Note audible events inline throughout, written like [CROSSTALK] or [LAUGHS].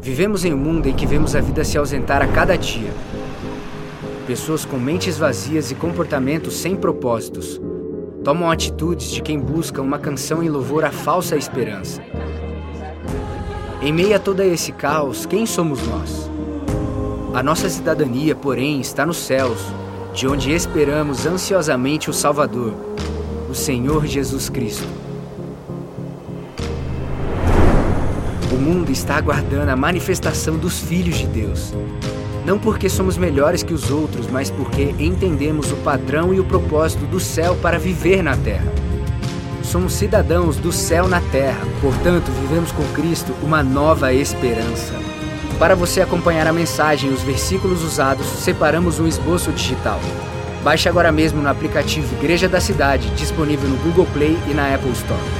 Vivemos em um mundo em que vemos a vida se ausentar a cada dia. Pessoas com mentes vazias e comportamentos sem propósitos tomam atitudes de quem busca uma canção em louvor à falsa esperança. Em meio a todo esse caos, quem somos nós? A nossa cidadania, porém, está nos céus, de onde esperamos ansiosamente o Salvador, o Senhor Jesus Cristo. O mundo está aguardando a manifestação dos filhos de Deus. Não porque somos melhores que os outros, mas porque entendemos o padrão e o propósito do céu para viver na terra. Somos cidadãos do céu na terra, portanto, vivemos com Cristo uma nova esperança. Para você acompanhar a mensagem e os versículos usados, separamos um esboço digital. Baixe agora mesmo no aplicativo Igreja da Cidade, disponível no Google Play e na Apple Store.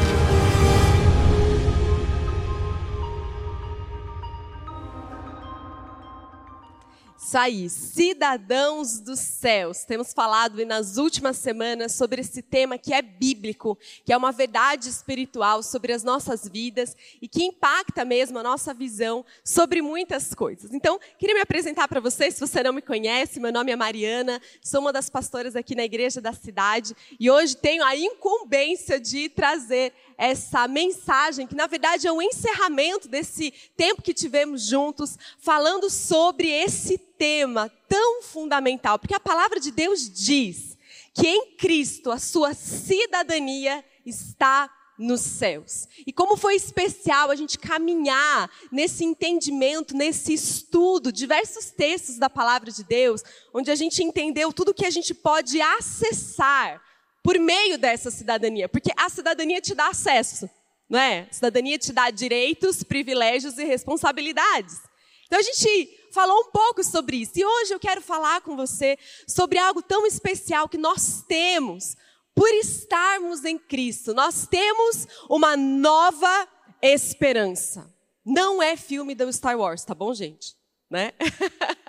Isso aí, cidadãos dos céus. Temos falado nas últimas semanas sobre esse tema que é bíblico, que é uma verdade espiritual sobre as nossas vidas e que impacta mesmo a nossa visão sobre muitas coisas. Então, queria me apresentar para vocês, se você não me conhece, meu nome é Mariana, sou uma das pastoras aqui na igreja da cidade e hoje tenho a incumbência de trazer essa mensagem, que na verdade é um encerramento desse tempo que tivemos juntos, falando sobre esse tema tão fundamental, porque a palavra de Deus diz que em Cristo a sua cidadania está nos céus. E como foi especial a gente caminhar nesse entendimento, nesse estudo, diversos textos da palavra de Deus, onde a gente entendeu tudo que a gente pode acessar por meio dessa cidadania, porque a cidadania te dá acesso, não é? A cidadania te dá direitos, privilégios e responsabilidades. Então a gente falou um pouco sobre isso e hoje eu quero falar com você sobre algo tão especial que nós temos por estarmos em Cristo. Nós temos uma nova esperança. Não é filme do Star Wars, tá bom, gente? Né? [LAUGHS]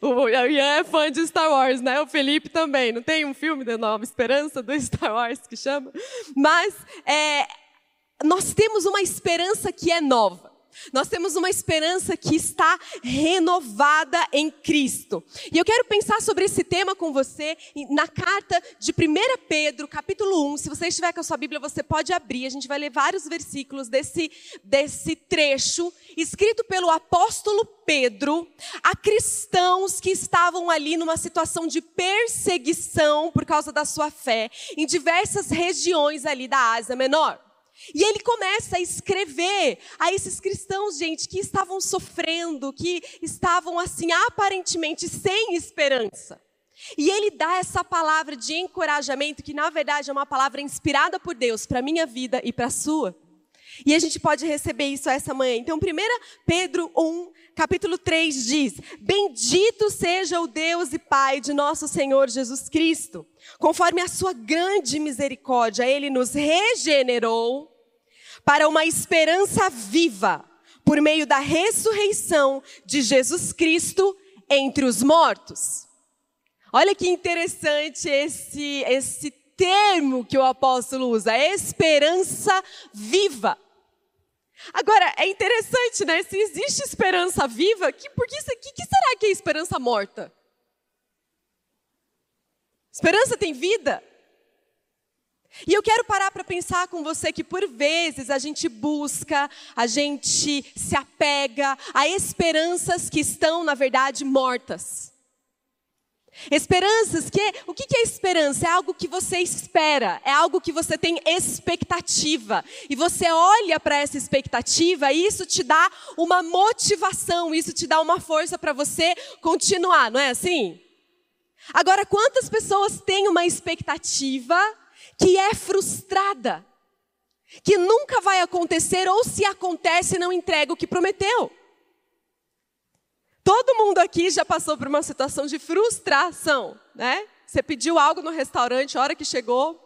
O Ian é fã de Star Wars, né? O Felipe também. Não tem um filme da Nova Esperança do [LAUGHS] Star Wars que chama? Mas é, nós temos uma esperança que é nova. Nós temos uma esperança que está renovada em Cristo. E eu quero pensar sobre esse tema com você na carta de 1 Pedro, capítulo 1. Se você estiver com a sua Bíblia, você pode abrir. A gente vai ler vários versículos desse, desse trecho, escrito pelo apóstolo Pedro a cristãos que estavam ali numa situação de perseguição por causa da sua fé, em diversas regiões ali da Ásia Menor. E ele começa a escrever a esses cristãos, gente, que estavam sofrendo, que estavam assim aparentemente sem esperança. E ele dá essa palavra de encorajamento, que na verdade é uma palavra inspirada por Deus para a minha vida e para a sua. E a gente pode receber isso essa manhã. Então, 1 Pedro 1, capítulo 3 diz: Bendito seja o Deus e Pai de nosso Senhor Jesus Cristo. Conforme a sua grande misericórdia, ele nos regenerou para uma esperança viva por meio da ressurreição de Jesus Cristo entre os mortos. Olha que interessante esse, esse termo que o apóstolo usa, esperança viva. Agora, é interessante, né? Se existe esperança viva, que, por que, que, que será que é esperança morta? Esperança tem vida? E eu quero parar para pensar com você que por vezes a gente busca, a gente se apega a esperanças que estão, na verdade, mortas. Esperanças que, o que é esperança? É algo que você espera, é algo que você tem expectativa. E você olha para essa expectativa e isso te dá uma motivação, isso te dá uma força para você continuar, não é assim? Agora, quantas pessoas têm uma expectativa que é frustrada, que nunca vai acontecer, ou se acontece, não entrega o que prometeu. Todo mundo aqui já passou por uma situação de frustração, né? Você pediu algo no restaurante, a hora que chegou,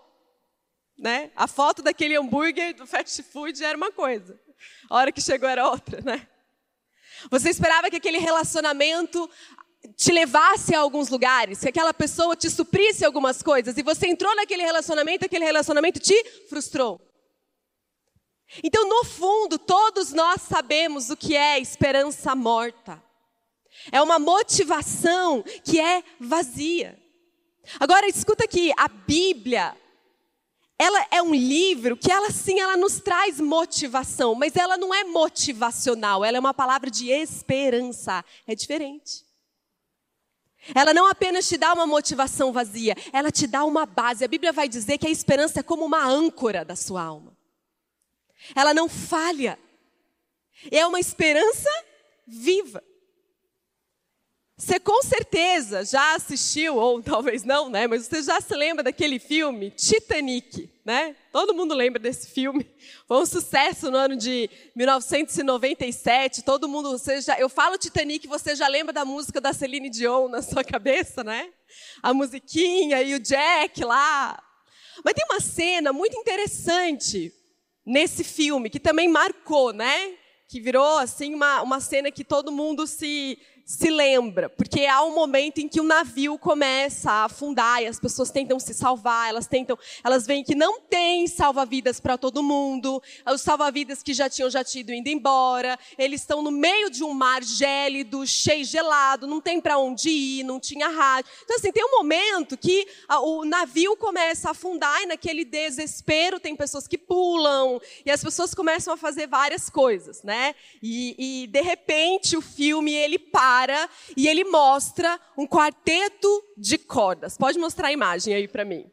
né? A foto daquele hambúrguer do fast food era uma coisa, a hora que chegou era outra, né? Você esperava que aquele relacionamento te levasse a alguns lugares, que aquela pessoa te suprisse algumas coisas, e você entrou naquele relacionamento, aquele relacionamento te frustrou. Então, no fundo, todos nós sabemos o que é esperança morta. É uma motivação que é vazia. Agora, escuta aqui, a Bíblia, ela é um livro que ela sim, ela nos traz motivação, mas ela não é motivacional, ela é uma palavra de esperança. É diferente. Ela não apenas te dá uma motivação vazia, ela te dá uma base. A Bíblia vai dizer que a esperança é como uma âncora da sua alma. Ela não falha. É uma esperança viva. Você com certeza já assistiu, ou [LAUGHS] talvez não, né? Mas você já se lembra daquele filme Titanic, né? Todo mundo lembra desse filme. [LAUGHS] Foi um sucesso no ano de 1997. Todo mundo, você já, eu falo Titanic, você já lembra da música da Celine Dion na [LAUGHS] sua cabeça, né? A musiquinha e o Jack lá. Mas tem uma cena muito interessante nesse filme que também marcou, né? Que virou assim uma, uma cena que todo mundo se se lembra, porque há um momento em que o navio começa a afundar e as pessoas tentam se salvar, elas tentam, elas veem que não tem salva-vidas para todo mundo, os salva-vidas que já tinham já tido indo embora, eles estão no meio de um mar gélido, cheio gelado, não tem para onde ir, não tinha rádio. Então assim, tem um momento que o navio começa a afundar e naquele desespero tem pessoas que pulam e as pessoas começam a fazer várias coisas, né? E, e de repente o filme ele para e ele mostra um quarteto de cordas. Pode mostrar a imagem aí para mim.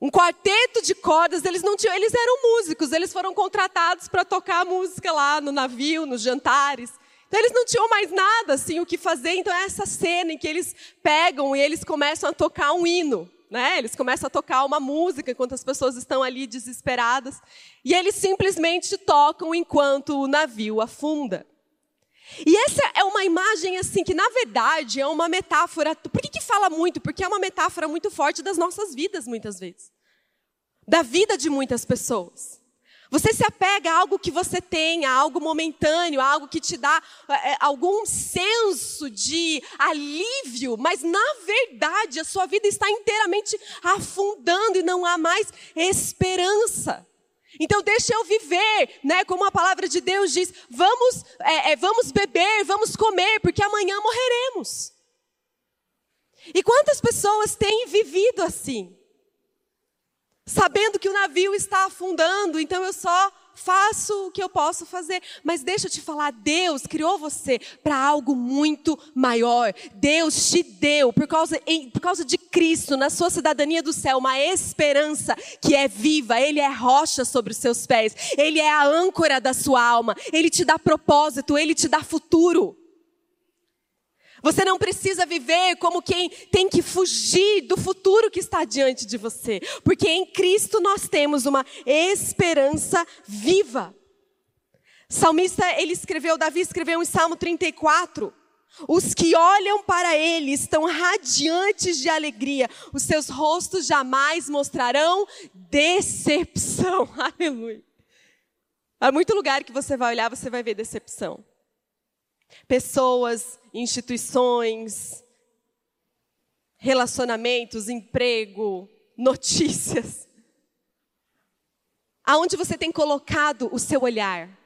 Um quarteto de cordas, eles não tinham, eles eram músicos, eles foram contratados para tocar música lá no navio, nos jantares. Então eles não tinham mais nada assim o que fazer, então é essa cena em que eles pegam e eles começam a tocar um hino, né? Eles começam a tocar uma música enquanto as pessoas estão ali desesperadas, e eles simplesmente tocam enquanto o navio afunda. E essa é uma imagem assim que na verdade é uma metáfora. Por que, que fala muito? Porque é uma metáfora muito forte das nossas vidas muitas vezes. Da vida de muitas pessoas. Você se apega a algo que você tem, a algo momentâneo, a algo que te dá é, algum senso de alívio, mas na verdade a sua vida está inteiramente afundando e não há mais esperança. Então deixa eu viver, né? Como a palavra de Deus diz, vamos, é, é, vamos beber, vamos comer, porque amanhã morreremos. E quantas pessoas têm vivido assim? Sabendo que o navio está afundando, então eu só faço o que eu posso fazer. Mas deixa eu te falar, Deus criou você para algo muito maior. Deus te deu, por causa, em, por causa de Cristo, na sua cidadania do céu, uma esperança que é viva. Ele é rocha sobre os seus pés. Ele é a âncora da sua alma. Ele te dá propósito, ele te dá futuro. Você não precisa viver como quem tem que fugir do futuro que está diante de você, porque em Cristo nós temos uma esperança viva. Salmista, ele escreveu, Davi escreveu em Salmo 34, os que olham para ele estão radiantes de alegria, os seus rostos jamais mostrarão decepção. [LAUGHS] Aleluia. Há muito lugar que você vai olhar, você vai ver decepção. Pessoas, instituições, relacionamentos, emprego, [LAUGHS] notícias. Aonde você tem colocado o seu olhar?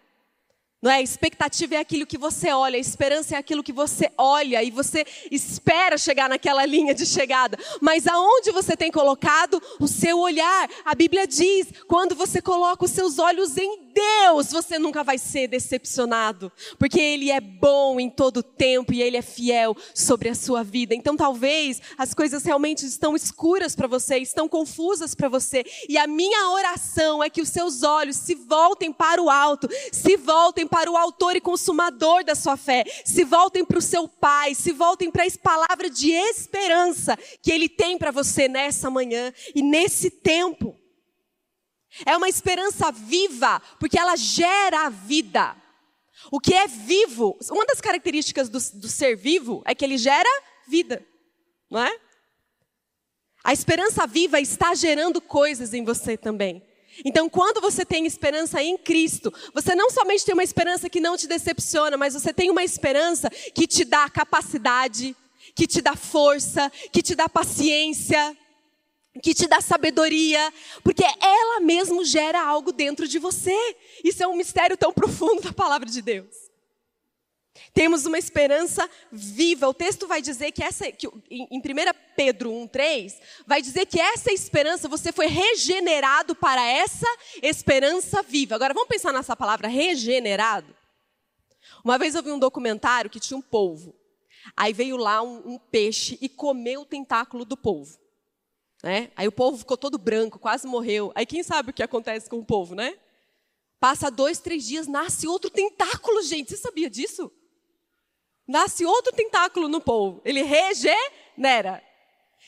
Não é? A expectativa é aquilo que você olha, a esperança é aquilo que você olha e você espera chegar naquela linha de chegada. Mas aonde você tem colocado o seu olhar? A Bíblia diz: quando você coloca os seus olhos em Deus, você nunca vai ser decepcionado, porque Ele é bom em todo tempo e Ele é fiel sobre a sua vida. Então, talvez as coisas realmente estão escuras para você, estão confusas para você, e a minha oração é que os seus olhos se voltem para o alto, se voltem para o Autor e Consumador da sua fé, se voltem para o seu Pai, se voltem para a palavra de esperança que Ele tem para você nessa manhã e nesse tempo. É uma esperança viva, porque ela gera vida. O que é vivo, uma das características do, do ser vivo é que ele gera vida, não é? A esperança viva está gerando coisas em você também. Então, quando você tem esperança em Cristo, você não somente tem uma esperança que não te decepciona, mas você tem uma esperança que te dá capacidade, que te dá força, que te dá paciência, que te dá sabedoria, porque ela mesmo gera algo dentro de você. Isso é um mistério tão profundo da palavra de Deus. Temos uma esperança viva. O texto vai dizer que essa, que em 1 Pedro 1,3, vai dizer que essa esperança, você foi regenerado para essa esperança viva. Agora vamos pensar nessa palavra regenerado. Uma vez eu vi um documentário que tinha um polvo. Aí veio lá um, um peixe e comeu o tentáculo do polvo. Né? Aí o polvo ficou todo branco, quase morreu. Aí quem sabe o que acontece com o polvo, né? Passa dois, três dias, nasce outro tentáculo, gente. Você sabia disso? Nasce outro tentáculo no polvo. Ele regenera.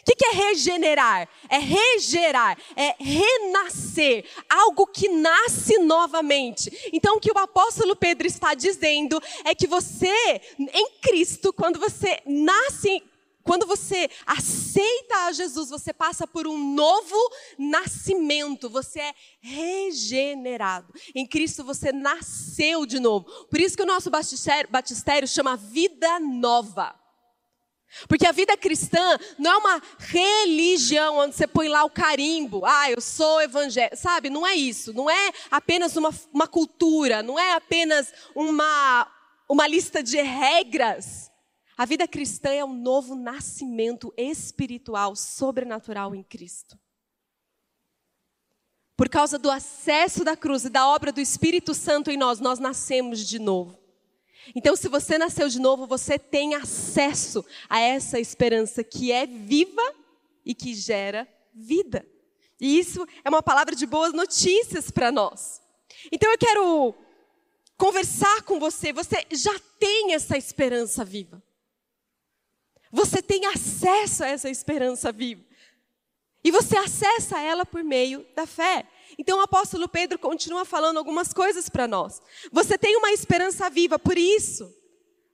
O que, que é regenerar? É regerar, é renascer, algo que nasce novamente. Então, o que o apóstolo Pedro está dizendo é que você, em Cristo, quando você nasce quando você aceita a Jesus, você passa por um novo nascimento, você é regenerado. Em Cristo você nasceu de novo. Por isso que o nosso batistério, chama vida nova. Porque a vida cristã não é uma religião onde você põe lá o carimbo, ah, eu sou evangélico, sabe? Não é isso. Não é apenas uma, uma cultura, não é apenas uma, uma lista de regras. A vida cristã é um novo nascimento espiritual, sobrenatural em Cristo. Por causa do acesso da cruz e da obra do Espírito Santo em nós, nós nascemos de novo. Então, se você nasceu de novo, você tem acesso a essa esperança que é viva e que gera vida. E isso é uma palavra de boas notícias para nós. Então, eu quero conversar com você. Você já tem essa esperança viva. Você tem acesso a essa esperança viva. E você acessa ela por meio da fé. Então o apóstolo Pedro continua falando algumas coisas para nós. Você tem uma esperança viva, por isso,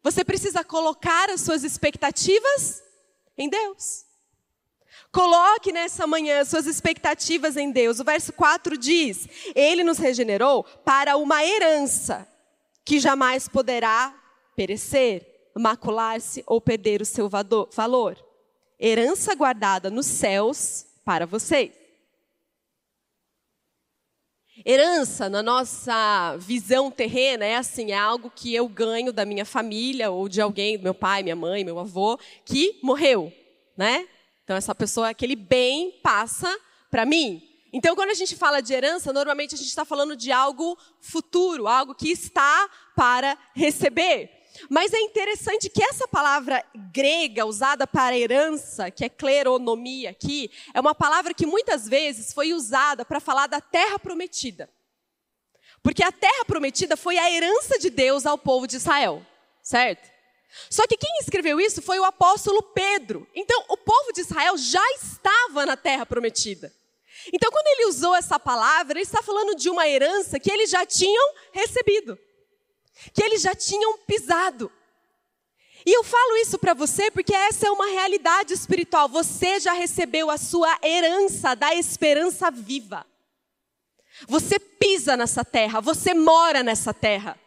você precisa colocar as suas expectativas em Deus. Coloque nessa manhã suas expectativas em Deus. O verso 4 diz: Ele nos regenerou para uma herança que jamais poderá perecer macular-se ou perder o seu valor. Herança guardada nos céus para vocês. Herança, na nossa visão terrena, é assim: é algo que eu ganho da minha família ou de alguém, meu pai, minha mãe, meu avô, que morreu, né? Então, essa pessoa, aquele bem passa para mim. Então, quando a gente fala de herança, normalmente a gente está falando de algo futuro, algo que está para receber. Mas é interessante que essa palavra grega usada para herança, que é cleronomia aqui, é uma palavra que muitas vezes foi usada para falar da terra prometida. Porque a terra prometida foi a herança de Deus ao povo de Israel, certo? Só que quem escreveu isso foi o apóstolo Pedro. Então, o povo de Israel já estava na terra prometida. Então, quando ele usou essa palavra, ele está falando de uma herança que eles já tinham recebido que eles já tinham pisado. E eu falo isso para você porque essa é uma realidade espiritual. Você já recebeu a sua herança da esperança viva. Você pisa nessa terra, você mora nessa terra.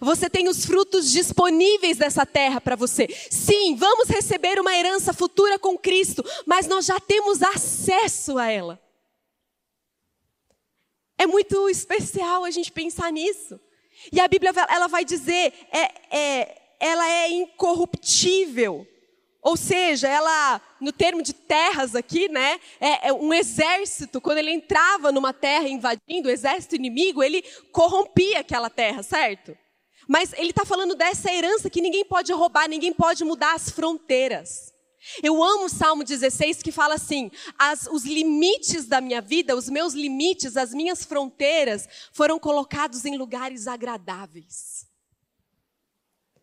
Você tem os frutos disponíveis dessa terra para você. Sim, vamos receber uma herança futura com Cristo, mas nós já temos acesso a ela. É muito especial a gente pensar nisso. E a Bíblia ela vai dizer, é, é, ela é incorruptível. Ou seja, ela, no termo de terras aqui, né, é, é, um exército, quando ele entrava numa terra invadindo, o exército inimigo, ele corrompia aquela terra, certo? Mas ele está falando dessa herança que ninguém pode roubar, ninguém pode mudar as fronteiras. Eu amo o Salmo 16 que fala assim: as, os limites da minha vida, os meus limites, as minhas fronteiras foram colocados em lugares agradáveis.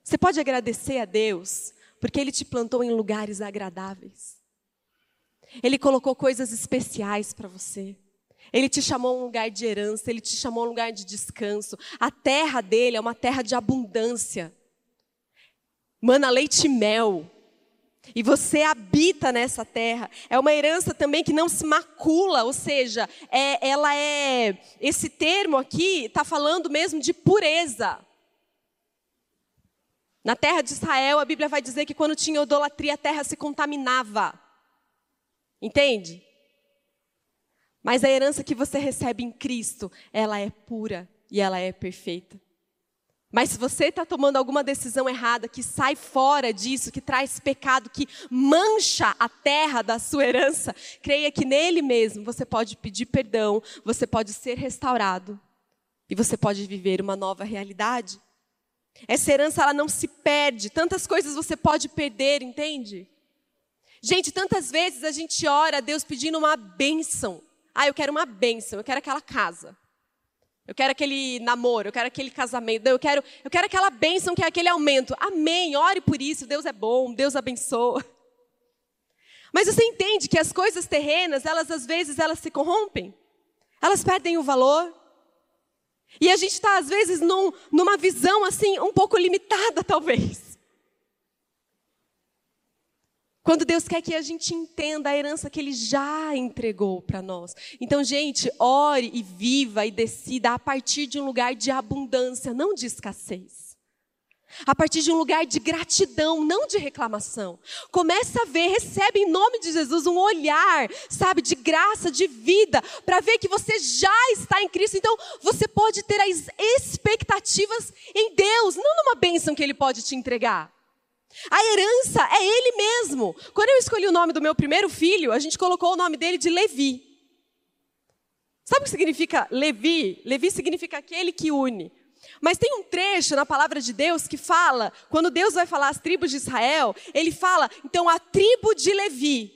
Você pode agradecer a Deus, porque Ele te plantou em lugares agradáveis. Ele colocou coisas especiais para você. Ele te chamou um lugar de herança, ele te chamou um lugar de descanso. A terra dele é uma terra de abundância. Mana leite e mel. E você habita nessa terra. É uma herança também que não se macula, ou seja, é, ela é. Esse termo aqui está falando mesmo de pureza. Na terra de Israel, a Bíblia vai dizer que quando tinha idolatria, a terra se contaminava. Entende? Mas a herança que você recebe em Cristo, ela é pura e ela é perfeita. Mas se você está tomando alguma decisão errada, que sai fora disso, que traz pecado, que mancha a terra da sua herança, creia que nele mesmo você pode pedir perdão, você pode ser restaurado e você pode viver uma nova realidade. Essa herança ela não se perde, tantas coisas você pode perder, entende? Gente, tantas vezes a gente ora a Deus pedindo uma bênção. Ah, eu quero uma bênção, eu quero aquela casa. Eu quero aquele namoro, eu quero aquele casamento, eu quero, eu quero aquela bênção que é aquele aumento. Amém, ore por isso, Deus é bom, Deus abençoa. [LAUGHS] Mas você entende que as coisas terrenas, elas às vezes elas se corrompem? Elas perdem o valor? E a gente está às vezes num, numa visão assim um pouco limitada [LAUGHS] talvez. Quando Deus quer que a gente entenda a herança que Ele já entregou para nós. Então, gente, ore e viva e decida a partir de um lugar de abundância, não de escassez. A partir de um lugar de gratidão, não de reclamação. Começa a ver, recebe em nome de Jesus um olhar, sabe, de graça, de vida, para ver que você já está em Cristo. Então, você pode ter as expectativas em Deus, não numa bênção que Ele pode te entregar. A herança é ele mesmo. Quando eu escolhi o nome do meu primeiro filho, a gente colocou o nome dele de Levi. Sabe o que significa Levi? Levi significa aquele que une. Mas tem um trecho na palavra de Deus que fala, quando Deus vai falar as tribos de Israel, ele fala, então a tribo de Levi,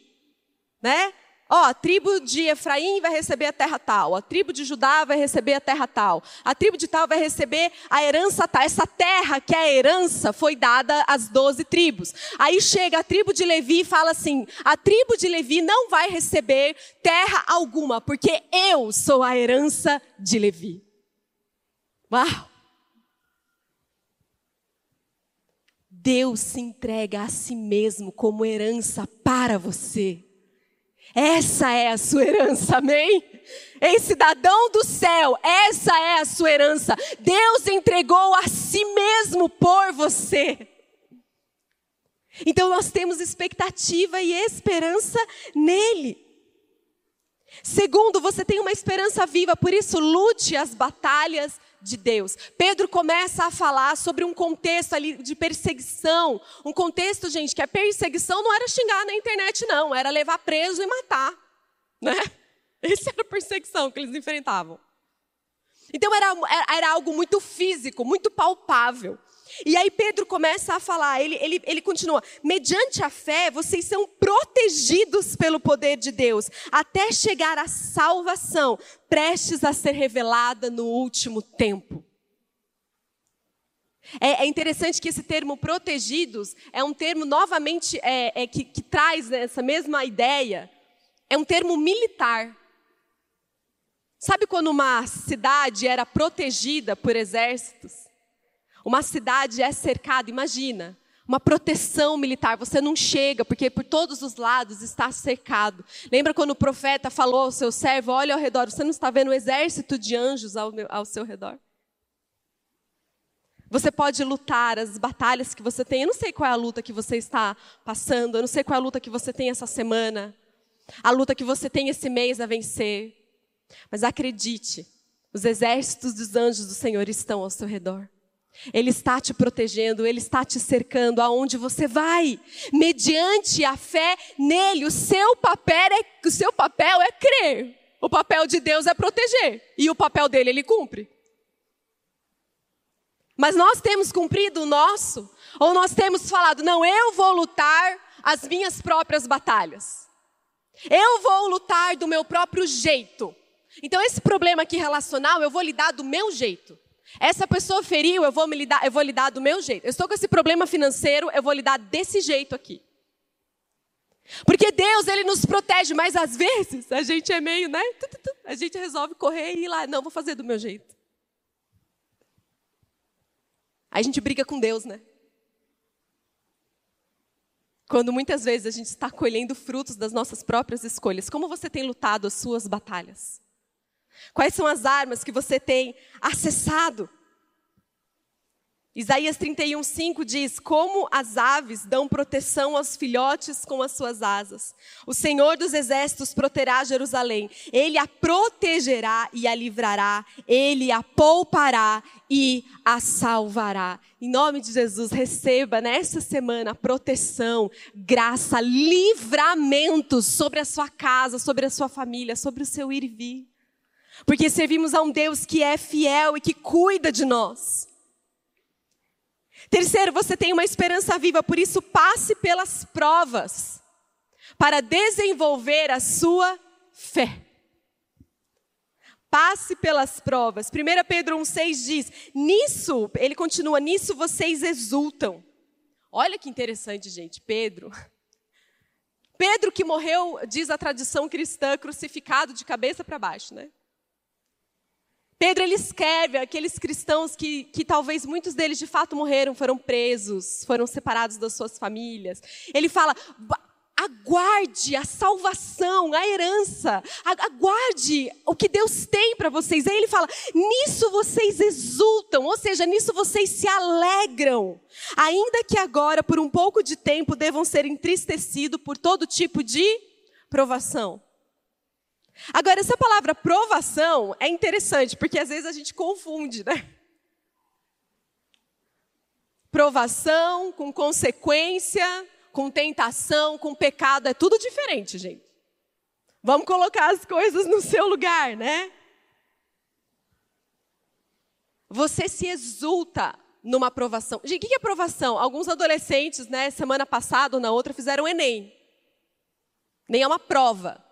né? Ó, a tribo de Efraim vai receber a terra tal, a tribo de Judá vai receber a terra tal, a tribo de tal vai receber a herança tal. Essa terra que é a herança foi dada às doze tribos. Aí chega a tribo de Levi e fala assim: a tribo de Levi não vai receber terra alguma, porque eu sou a herança de Levi. Uau! Deus se entrega a si mesmo como herança para você. Essa é a sua herança, amém? Ei, cidadão do céu, essa é a sua herança. Deus entregou a si mesmo por você. Então nós temos expectativa e esperança nele. Segundo, você tem uma esperança viva, por isso lute as batalhas de Deus. Pedro começa a falar sobre um contexto ali de perseguição. Um contexto, gente, que a perseguição não era xingar na internet, não, era levar preso e matar. Né? [LAUGHS] Essa era a perseguição que eles enfrentavam. Então era, era algo muito físico, muito palpável. E aí Pedro começa a falar, ele, ele, ele continua: mediante a fé, vocês são protegidos pelo poder de Deus, até chegar à salvação, prestes a ser revelada no último tempo. É, é interessante que esse termo protegidos é um termo novamente é, é, que, que traz essa mesma ideia. É um termo militar. Sabe quando uma cidade era protegida por exércitos? Uma cidade é cercada, imagina, uma proteção militar. Você não chega, porque por todos os lados está cercado. Lembra quando o profeta falou ao seu servo: Olha ao redor, você não está vendo um exército de anjos ao, ao seu redor? Você pode lutar as batalhas que você tem. Eu não sei qual é a luta que você está passando, eu não sei qual é a luta que você tem essa semana, a luta que você tem esse mês a vencer. Mas acredite, os exércitos dos anjos do Senhor estão ao seu redor. Ele está te protegendo, ele está te cercando aonde você vai. Mediante a fé nele, o seu papel é, o seu papel é crer. O papel de Deus é proteger, e o papel dele ele cumpre. Mas nós temos cumprido o nosso, ou nós temos falado, não, eu vou lutar as minhas próprias batalhas. Eu vou lutar do meu próprio jeito. Então esse problema aqui relacional, eu vou lidar do meu jeito. Essa pessoa feriu, eu vou me lidar, eu vou lidar do meu jeito. Eu estou com esse problema financeiro, eu vou lidar desse jeito aqui. Porque Deus, ele nos protege, mas às vezes a gente é meio, né? A gente resolve correr e ir lá, não, vou fazer do meu jeito. Aí a gente briga com Deus, né? Quando muitas vezes a gente está colhendo frutos das nossas próprias escolhas. Como você tem lutado as suas batalhas? Quais são as armas que você tem acessado? Isaías 31:5 diz: Como as aves dão proteção aos filhotes com as suas asas, o Senhor dos exércitos proterá Jerusalém. Ele a protegerá e a livrará, ele a poupará e a salvará. Em nome de Jesus, receba nesta semana proteção, graça, livramento sobre a sua casa, sobre a sua família, sobre o seu ir e vir. Porque servimos a um Deus que é fiel e que cuida de nós. Terceiro, você tem uma esperança viva, por isso passe pelas provas para desenvolver a sua fé. Passe pelas provas. 1 Pedro 1,6 diz: Nisso, ele continua, nisso vocês exultam. Olha que interessante, gente. Pedro. Pedro que morreu, diz a tradição cristã, crucificado de cabeça para baixo, né? Pedro ele escreve aqueles cristãos que, que talvez muitos deles de fato morreram, foram presos, foram separados das suas famílias. Ele fala: aguarde a salvação, a herança, aguarde o que Deus tem para vocês. Aí ele fala: nisso vocês exultam, ou seja, nisso vocês se alegram, ainda que agora, por um pouco de tempo, devam ser entristecidos por todo tipo de provação. Agora, essa palavra provação é interessante, porque às vezes a gente confunde, né? Provação com consequência, com tentação, com pecado, é tudo diferente, gente. Vamos colocar as coisas no seu lugar, né? Você se exulta numa aprovação. Gente, o que é aprovação? Alguns adolescentes, né, semana passada ou na outra, fizeram Enem. Nem é uma prova.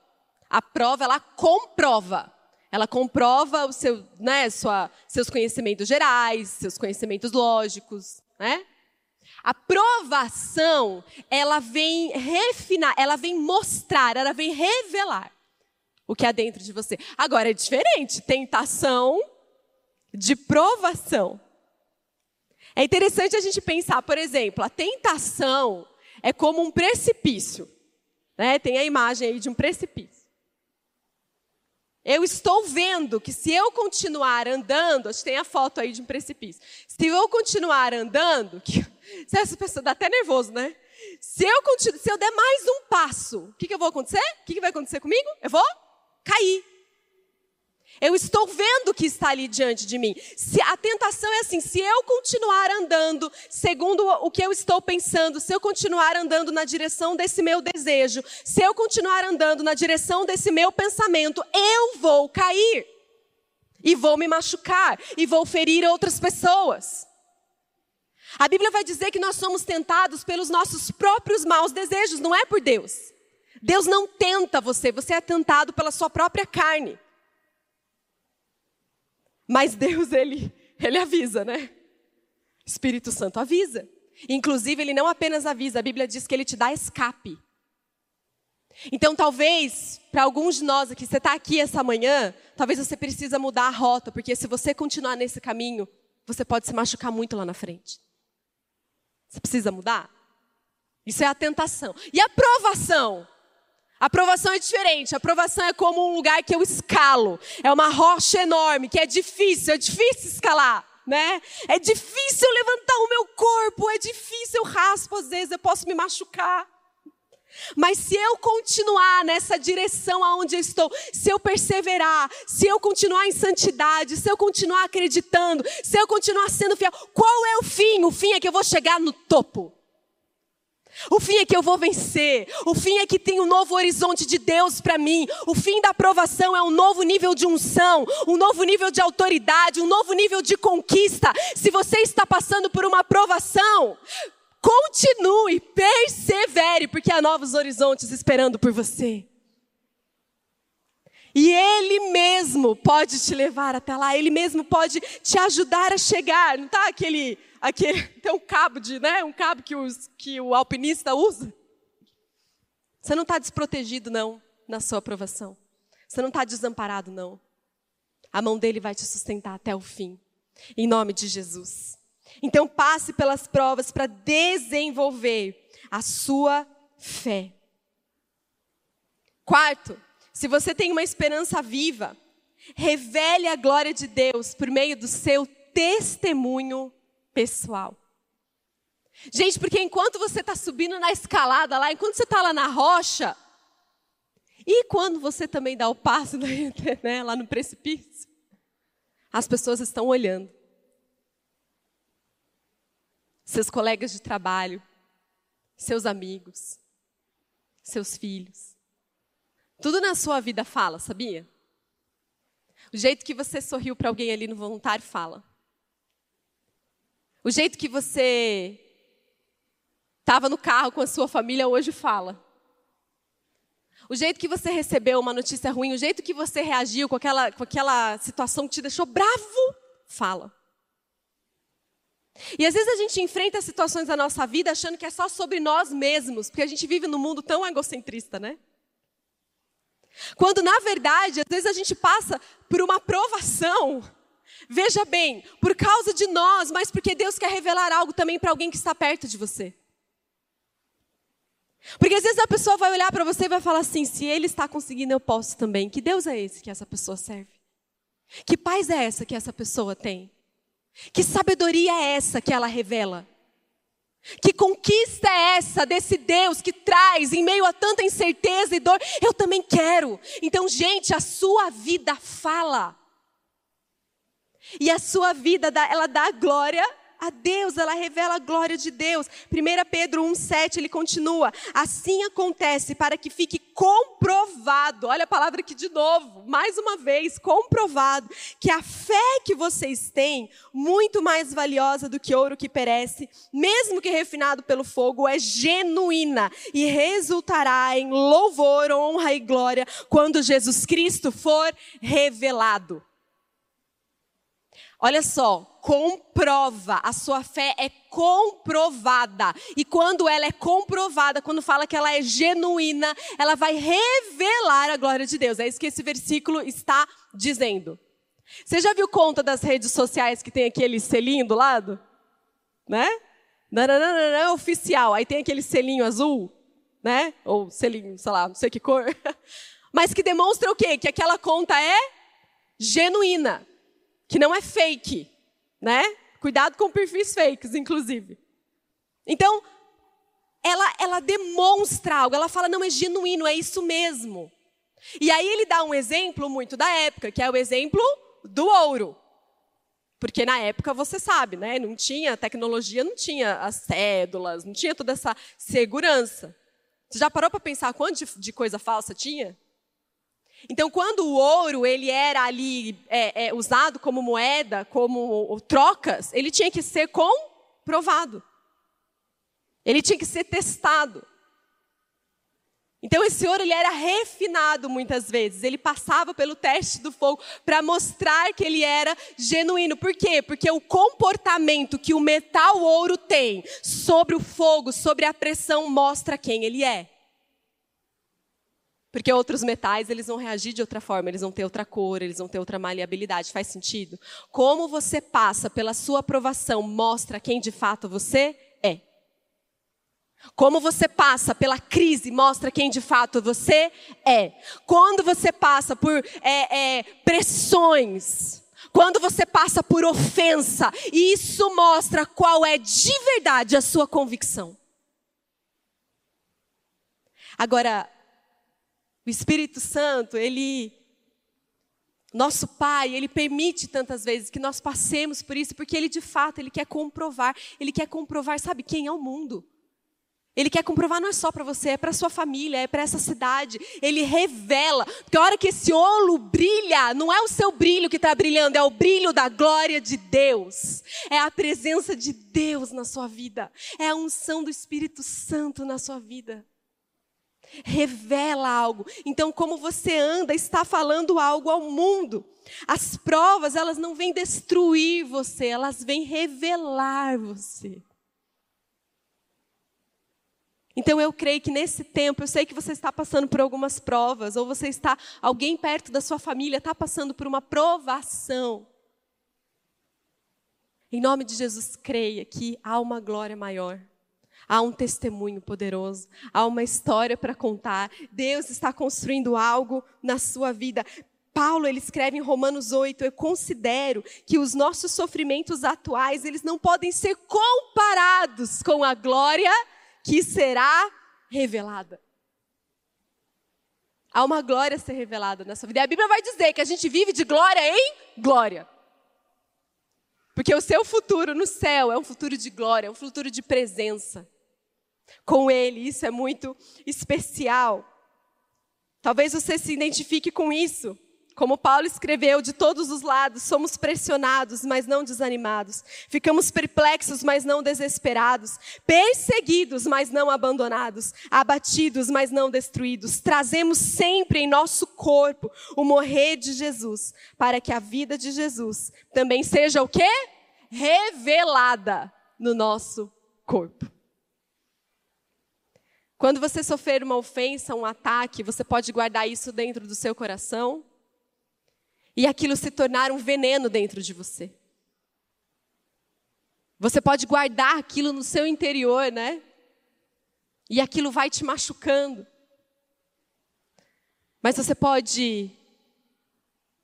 A prova, ela comprova. Ela comprova o seu, né, sua, seus conhecimentos gerais, seus conhecimentos lógicos, né? A provação, ela vem refinar, ela vem mostrar, ela vem revelar o que há dentro de você. Agora é diferente, tentação de provação. É interessante a gente pensar, por exemplo, a tentação é como um precipício. Né? Tem a imagem aí de um precipício. Eu estou vendo que se eu continuar andando, a gente tem a foto aí de um precipício. Se eu continuar andando, que, se [LAUGHS] essa pessoa dá até nervoso, né? Se eu, se eu der mais um passo, o que, que eu vou acontecer? O que, que vai acontecer comigo? Eu vou cair. Eu estou vendo o que está ali diante de mim. Se a tentação é assim, se eu continuar andando segundo o que eu estou pensando, se eu continuar andando na direção desse meu desejo, se eu continuar andando na direção desse meu pensamento, eu vou cair. E vou me machucar e vou ferir outras pessoas. A Bíblia vai dizer que nós somos tentados pelos nossos próprios maus desejos, não é por Deus. Deus não tenta você, você é tentado pela sua própria carne. Mas Deus, ele, ele avisa, né? Espírito Santo avisa. Inclusive, ele não apenas avisa, a Bíblia diz que ele te dá escape. Então, talvez, para alguns de nós aqui, você está aqui essa manhã, talvez você precisa mudar a rota, porque se você continuar nesse caminho, você pode se machucar muito lá na frente. Você precisa mudar? Isso é a tentação. E a provação? Aprovação é diferente. Aprovação é como um lugar que eu escalo. É uma rocha enorme, que é difícil, é difícil escalar. Né? É difícil levantar o meu corpo, é difícil, eu raspo às vezes, eu posso me machucar. Mas se eu continuar nessa direção aonde eu estou, se eu perseverar, se eu continuar em santidade, se eu continuar acreditando, se eu continuar sendo fiel, qual é o fim? O fim é que eu vou chegar no topo. O fim é que eu vou vencer. O fim é que tem um novo horizonte de Deus para mim. O fim da aprovação é um novo nível de unção, um novo nível de autoridade, um novo nível de conquista. Se você está passando por uma aprovação, continue, persevere, porque há novos horizontes esperando por você. E Ele mesmo pode te levar até lá, Ele mesmo pode te ajudar a chegar. Não está aquele aquele, [LAUGHS] tem um cabo de, né, um cabo que, os, que o alpinista usa. Você não está desprotegido, não, na sua aprovação. Você não está desamparado, não. A mão dele vai te sustentar até o fim. Em nome de Jesus. Então passe pelas provas para desenvolver a sua fé. Quarto, se você tem uma esperança viva, revele a glória de Deus por meio do seu testemunho pessoal. Gente, porque enquanto você está subindo na escalada lá, enquanto você está lá na rocha, e quando você também dá o passo [LAUGHS] né, lá no precipício, as pessoas estão olhando. Seus colegas de trabalho, seus amigos, seus filhos. Tudo na sua vida fala, sabia? O jeito que você sorriu para alguém ali no voluntário fala. O jeito que você estava no carro com a sua família hoje fala. O jeito que você recebeu uma notícia ruim, o jeito que você reagiu com aquela, com aquela situação que te deixou bravo, fala. E às vezes a gente enfrenta situações da nossa vida achando que é só sobre nós mesmos, porque a gente vive num mundo tão egocentrista, né? Quando na verdade, às vezes a gente passa por uma provação, veja bem, por causa de nós, mas porque Deus quer revelar algo também para alguém que está perto de você. Porque às vezes a pessoa vai olhar para você e vai falar assim: se ele está conseguindo, eu posso também. Que Deus é esse que essa pessoa serve? Que paz é essa que essa pessoa tem? Que sabedoria é essa que ela revela? Que conquista é essa desse Deus que traz em meio a tanta incerteza e dor? Eu também quero. Então, gente, a sua vida fala. E a sua vida, ela dá glória a Deus, ela revela a glória de Deus. 1 Pedro 1,7 ele continua: Assim acontece para que fique comprovado, olha a palavra aqui de novo, mais uma vez, comprovado, que a fé que vocês têm, muito mais valiosa do que ouro que perece, mesmo que refinado pelo fogo, é genuína e resultará em louvor, honra e glória quando Jesus Cristo for revelado. Olha só, comprova, a sua fé é comprovada. E quando ela é comprovada, quando fala que ela é genuína, ela vai revelar a glória de Deus. É isso que esse versículo está dizendo. Você já viu conta das redes sociais que tem aquele selinho do lado? Né? Nananana, oficial. Aí tem aquele selinho azul, né? Ou selinho, sei lá, não sei que cor. [LAUGHS] Mas que demonstra o quê? Que aquela conta é genuína que não é fake, né? Cuidado com perfis fakes, inclusive. Então, ela, ela demonstra algo, ela fala, não, é genuíno, é isso mesmo. E aí ele dá um exemplo muito da época, que é o exemplo do ouro. Porque na época, você sabe, né? Não tinha tecnologia, não tinha as cédulas, não tinha toda essa segurança. Você já parou para pensar quanto de, de coisa falsa tinha? Então, quando o ouro ele era ali é, é, usado como moeda, como trocas, ele tinha que ser comprovado. Ele tinha que ser testado. Então esse ouro ele era refinado muitas vezes. Ele passava pelo teste do fogo para mostrar que ele era genuíno. Por quê? Porque o comportamento que o metal ouro tem sobre o fogo, sobre a pressão, mostra quem ele é. Porque outros metais, eles vão reagir de outra forma, eles vão ter outra cor, eles vão ter outra maleabilidade. Faz sentido? Como você passa pela sua aprovação mostra quem de fato você é. Como você passa pela crise mostra quem de fato você é. Quando você passa por é, é, pressões, quando você passa por ofensa, isso mostra qual é de verdade a sua convicção. Agora, o Espírito Santo, ele nosso Pai, ele permite tantas vezes que nós passemos por isso, porque ele de fato, ele quer comprovar, ele quer comprovar, sabe quem é o mundo? Ele quer comprovar não é só para você, é para sua família, é para essa cidade. Ele revela, porque a hora que esse olo brilha, não é o seu brilho que está brilhando, é o brilho da glória de Deus. É a presença de Deus na sua vida, é a unção do Espírito Santo na sua vida revela algo. Então, como você anda, está falando algo ao mundo. As provas, elas não vêm destruir você, elas vêm revelar você. Então eu creio que nesse tempo, eu sei que você está passando por algumas provas, ou você está, alguém perto da sua família está passando por uma provação. Em nome de Jesus, creia que há uma glória maior há um testemunho poderoso, há uma história para contar. Deus está construindo algo na sua vida. Paulo ele escreve em Romanos 8, eu considero que os nossos sofrimentos atuais, eles não podem ser comparados com a glória que será revelada. Há uma glória a ser revelada na sua vida. E a Bíblia vai dizer que a gente vive de glória em glória. Porque o seu futuro no céu é um futuro de glória, é um futuro de presença com Ele. Isso é muito especial. Talvez você se identifique com isso. Como Paulo escreveu, de todos os lados somos pressionados, mas não desanimados. Ficamos perplexos, mas não desesperados. Perseguidos, mas não abandonados. Abatidos, mas não destruídos. Trazemos sempre em nosso corpo o morrer de Jesus, para que a vida de Jesus também seja o quê? Revelada no nosso corpo. Quando você sofrer uma ofensa, um ataque, você pode guardar isso dentro do seu coração e aquilo se tornar um veneno dentro de você. Você pode guardar aquilo no seu interior, né? E aquilo vai te machucando. Mas você pode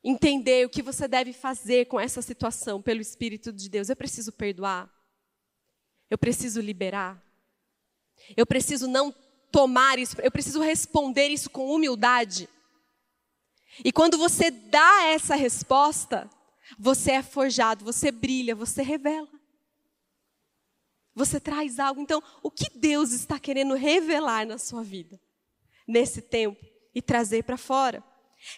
entender o que você deve fazer com essa situação pelo Espírito de Deus. Eu preciso perdoar. Eu preciso liberar. Eu preciso não tomar isso, eu preciso responder isso com humildade. E quando você dá essa resposta, você é forjado, você brilha, você revela. Você traz algo. Então, o que Deus está querendo revelar na sua vida nesse tempo e trazer para fora?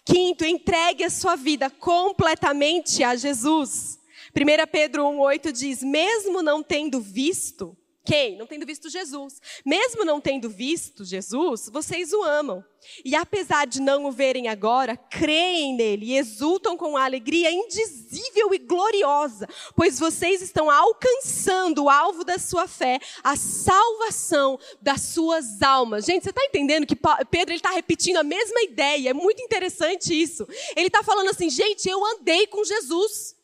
Quinto, entregue a sua vida completamente a Jesus. 1 Pedro 1,8 diz: Mesmo não tendo visto, quem? Não tendo visto Jesus. Mesmo não tendo visto Jesus, vocês o amam. E apesar de não o verem agora, creem nele e exultam com alegria indizível e gloriosa, pois vocês estão alcançando o alvo da sua fé, a salvação das suas almas. Gente, você está entendendo que Pedro está repetindo a mesma ideia? É muito interessante isso. Ele está falando assim, gente, eu andei com Jesus.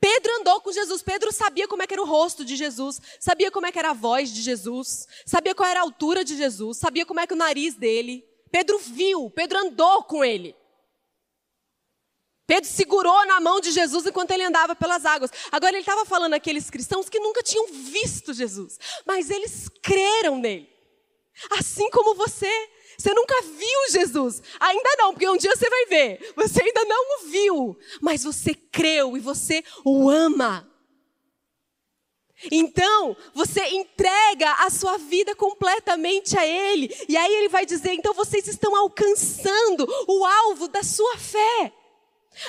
Pedro andou com Jesus, Pedro sabia como é era o rosto de Jesus, sabia como é era a voz de Jesus, sabia qual era a altura de Jesus, sabia como é que o nariz dele. Pedro viu, Pedro andou com ele. Pedro segurou na mão de Jesus enquanto ele andava pelas águas. Agora ele estava falando aqueles cristãos que nunca tinham visto Jesus, mas eles creram nele. Assim como você, você nunca viu Jesus. Ainda não, porque um dia você vai ver. Você ainda não o viu, mas você creu e você o ama. Então, você entrega a sua vida completamente a Ele. E aí Ele vai dizer: então vocês estão alcançando o alvo da sua fé.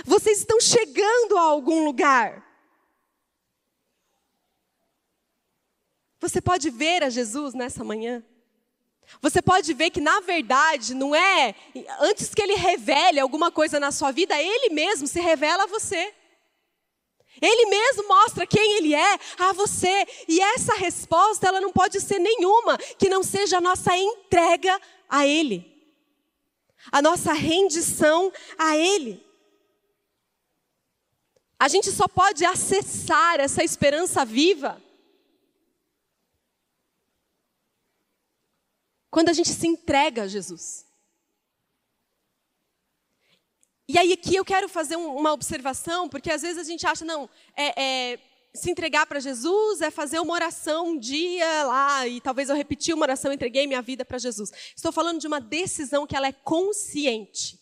Vocês estão chegando a algum lugar. Você pode ver a Jesus nessa manhã? Você pode ver que, na verdade, não é. Antes que ele revele alguma coisa na sua vida, ele mesmo se revela a você. Ele mesmo mostra quem ele é a você. E essa resposta, ela não pode ser nenhuma que não seja a nossa entrega a ele. A nossa rendição a ele. A gente só pode acessar essa esperança viva Quando a gente se entrega a Jesus. E aí aqui eu quero fazer um, uma observação, porque às vezes a gente acha, não, é, é, se entregar para Jesus é fazer uma oração um dia lá, e talvez eu repeti uma oração, entreguei minha vida para Jesus. Estou falando de uma decisão que ela é consciente.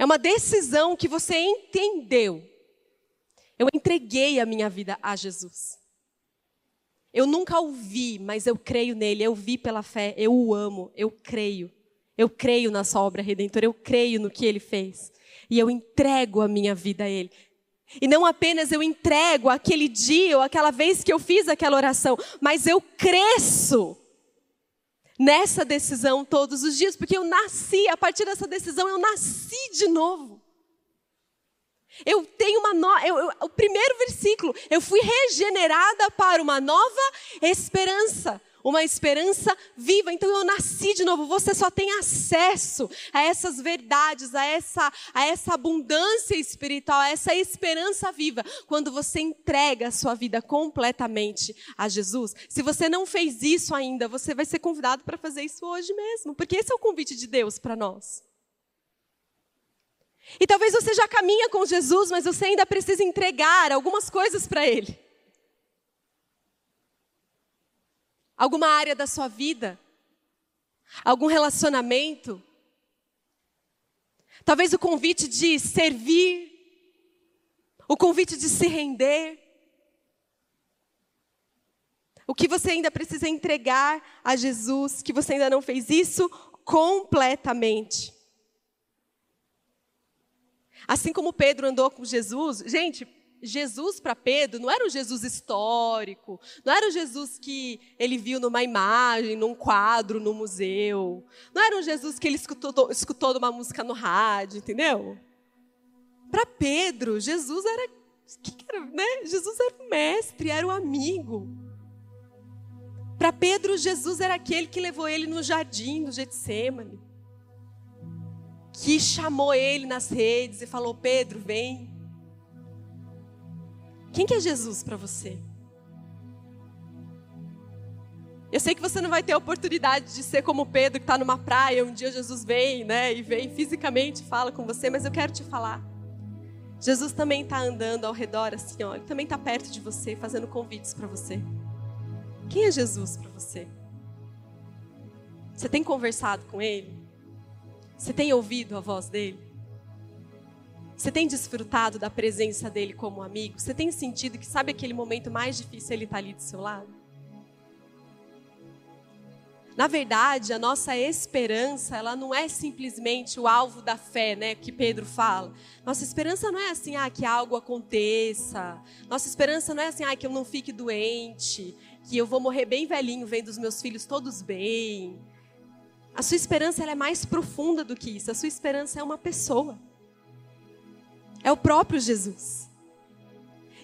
É uma decisão que você entendeu. Eu entreguei a minha vida a Jesus. Eu nunca o vi, mas eu creio nele, eu vi pela fé, eu o amo, eu creio. Eu creio na sua obra redentora, eu creio no que ele fez. E eu entrego a minha vida a ele. E não apenas eu entrego aquele dia ou aquela vez que eu fiz aquela oração, mas eu cresço nessa decisão todos os dias, porque eu nasci, a partir dessa decisão eu nasci de novo. Eu tenho uma nova. O primeiro versículo, eu fui regenerada para uma nova esperança. Uma esperança viva. Então eu nasci de novo. Você só tem acesso a essas verdades, a essa, a essa abundância espiritual, a essa esperança viva, quando você entrega a sua vida completamente a Jesus. Se você não fez isso ainda, você vai ser convidado para fazer isso hoje mesmo. Porque esse é o convite de Deus para nós. E talvez você já caminha com Jesus, mas você ainda precisa entregar algumas coisas para Ele. Alguma área da sua vida, algum relacionamento, talvez o convite de servir, o convite de se render. O que você ainda precisa entregar a Jesus, que você ainda não fez isso completamente. Assim como Pedro andou com Jesus, gente, Jesus para Pedro não era um Jesus histórico, não era o Jesus que ele viu numa imagem, num quadro, no museu, não era um Jesus que ele escutou, escutou uma música no rádio, entendeu? Para Pedro, Jesus era, era né? Jesus era o mestre, era o amigo. Para Pedro, Jesus era aquele que levou ele no jardim do Getsemane. Que chamou ele nas redes e falou: Pedro, vem. Quem que é Jesus para você? Eu sei que você não vai ter a oportunidade de ser como Pedro, que está numa praia, um dia Jesus vem, né, e vem fisicamente fala com você, mas eu quero te falar. Jesus também está andando ao redor, assim, ó, ele também está perto de você, fazendo convites para você. Quem é Jesus para você? Você tem conversado com Ele? Você tem ouvido a voz dele? Você tem desfrutado da presença dele como amigo? Você tem sentido que sabe aquele momento mais difícil ele está ali do seu lado? Na verdade, a nossa esperança, ela não é simplesmente o alvo da fé, né, que Pedro fala. Nossa esperança não é assim, ah, que algo aconteça. Nossa esperança não é assim, ah, que eu não fique doente, que eu vou morrer bem velhinho vendo os meus filhos todos bem. A sua esperança é mais profunda do que isso. A sua esperança é uma pessoa. É o próprio Jesus.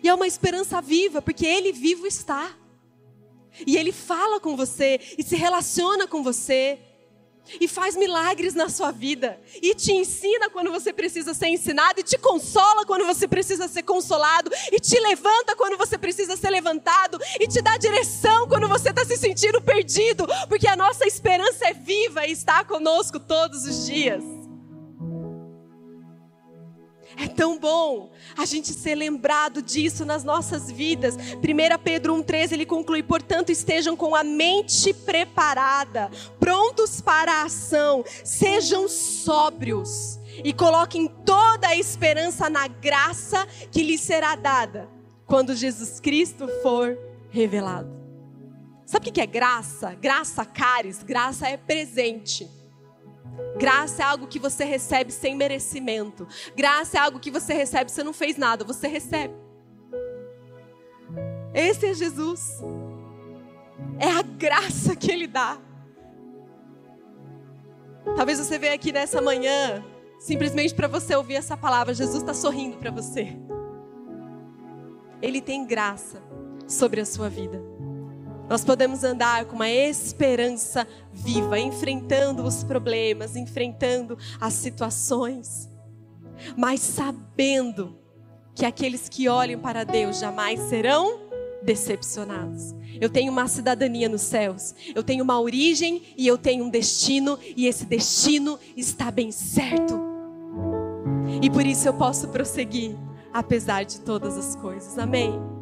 E é uma esperança viva, porque ele vivo está. E ele fala com você e se relaciona com você e faz milagres na sua vida, e te ensina quando você precisa ser ensinado, e te consola quando você precisa ser consolado, e te levanta quando você precisa ser levantado, e te dá direção quando você está se sentindo perdido, porque a nossa esperança é viva e está conosco todos os dias. É tão bom a gente ser lembrado disso nas nossas vidas. 1 Pedro 1,13 ele conclui: portanto, estejam com a mente preparada, prontos para a ação, sejam sóbrios e coloquem toda a esperança na graça que lhes será dada quando Jesus Cristo for revelado. Sabe o que é graça? Graça, caris, graça é presente. Graça é algo que você recebe sem merecimento. Graça é algo que você recebe, você não fez nada, você recebe. Esse é Jesus. É a graça que Ele dá. Talvez você venha aqui nessa manhã simplesmente para você ouvir essa palavra. Jesus está sorrindo para você. Ele tem graça sobre a sua vida. Nós podemos andar com uma esperança viva, enfrentando os problemas, enfrentando as situações, mas sabendo que aqueles que olham para Deus jamais serão decepcionados. Eu tenho uma cidadania nos céus, eu tenho uma origem e eu tenho um destino, e esse destino está bem certo. E por isso eu posso prosseguir, apesar de todas as coisas. Amém.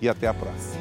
e até a próxima.